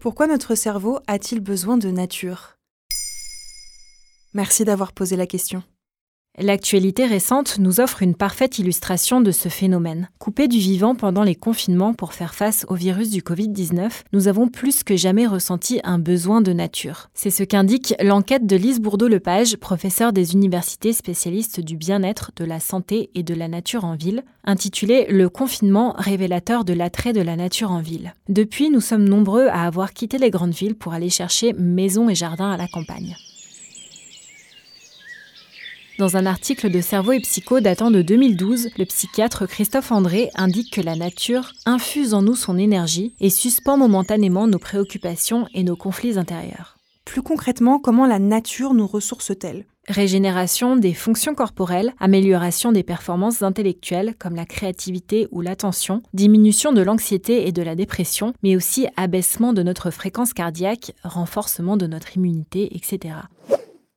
Pourquoi notre cerveau a-t-il besoin de nature? Merci d'avoir posé la question. L'actualité récente nous offre une parfaite illustration de ce phénomène. Coupés du vivant pendant les confinements pour faire face au virus du Covid-19, nous avons plus que jamais ressenti un besoin de nature. C'est ce qu'indique l'enquête de Lise Bourdeau-Lepage, professeure des universités spécialistes du bien-être, de la santé et de la nature en ville, intitulée Le confinement révélateur de l'attrait de la nature en ville. Depuis, nous sommes nombreux à avoir quitté les grandes villes pour aller chercher maisons et jardins à la campagne. Dans un article de Cerveau et Psycho datant de 2012, le psychiatre Christophe André indique que la nature infuse en nous son énergie et suspend momentanément nos préoccupations et nos conflits intérieurs. Plus concrètement, comment la nature nous ressource-t-elle? Régénération des fonctions corporelles, amélioration des performances intellectuelles comme la créativité ou l'attention, diminution de l'anxiété et de la dépression, mais aussi abaissement de notre fréquence cardiaque, renforcement de notre immunité, etc.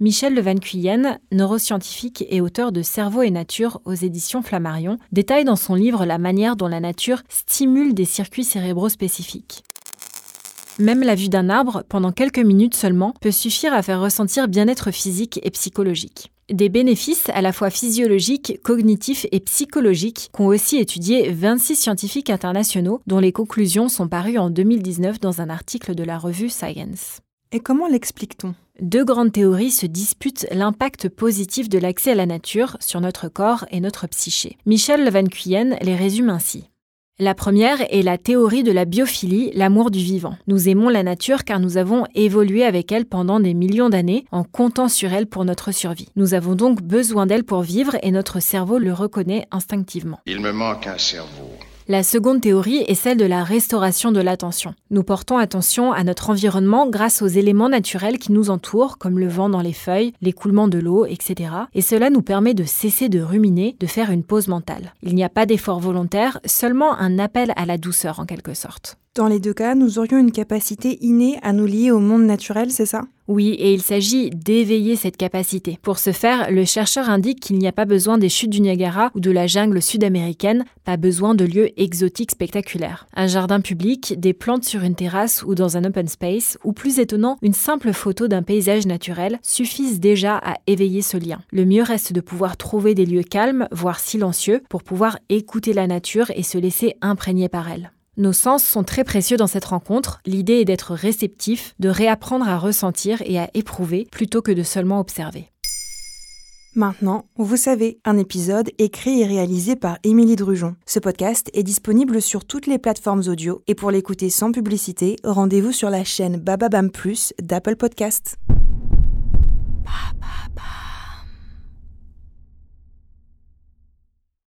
Michel Levan Cuyenne, neuroscientifique et auteur de Cerveau et Nature aux éditions Flammarion, détaille dans son livre la manière dont la nature stimule des circuits cérébraux spécifiques. Même la vue d'un arbre, pendant quelques minutes seulement, peut suffire à faire ressentir bien-être physique et psychologique. Des bénéfices à la fois physiologiques, cognitifs et psychologiques qu'ont aussi étudié 26 scientifiques internationaux dont les conclusions sont parues en 2019 dans un article de la revue Science. Et comment l'explique-t-on? Deux grandes théories se disputent l'impact positif de l'accès à la nature sur notre corps et notre psyché. Michel Van Cuyen les résume ainsi. La première est la théorie de la biophilie, l'amour du vivant. Nous aimons la nature car nous avons évolué avec elle pendant des millions d'années en comptant sur elle pour notre survie. Nous avons donc besoin d'elle pour vivre et notre cerveau le reconnaît instinctivement. Il me manque un cerveau. La seconde théorie est celle de la restauration de l'attention. Nous portons attention à notre environnement grâce aux éléments naturels qui nous entourent, comme le vent dans les feuilles, l'écoulement de l'eau, etc. Et cela nous permet de cesser de ruminer, de faire une pause mentale. Il n'y a pas d'effort volontaire, seulement un appel à la douceur en quelque sorte. Dans les deux cas, nous aurions une capacité innée à nous lier au monde naturel, c'est ça? Oui, et il s'agit d'éveiller cette capacité. Pour ce faire, le chercheur indique qu'il n'y a pas besoin des chutes du Niagara ou de la jungle sud-américaine, pas besoin de lieux exotiques spectaculaires. Un jardin public, des plantes sur une terrasse ou dans un open space, ou plus étonnant, une simple photo d'un paysage naturel suffisent déjà à éveiller ce lien. Le mieux reste de pouvoir trouver des lieux calmes, voire silencieux, pour pouvoir écouter la nature et se laisser imprégner par elle. Nos sens sont très précieux dans cette rencontre. L'idée est d'être réceptif, de réapprendre à ressentir et à éprouver plutôt que de seulement observer. Maintenant, vous savez, un épisode écrit et réalisé par Émilie Drujon. Ce podcast est disponible sur toutes les plateformes audio et pour l'écouter sans publicité, rendez-vous sur la chaîne Bababam Plus d'Apple Podcast.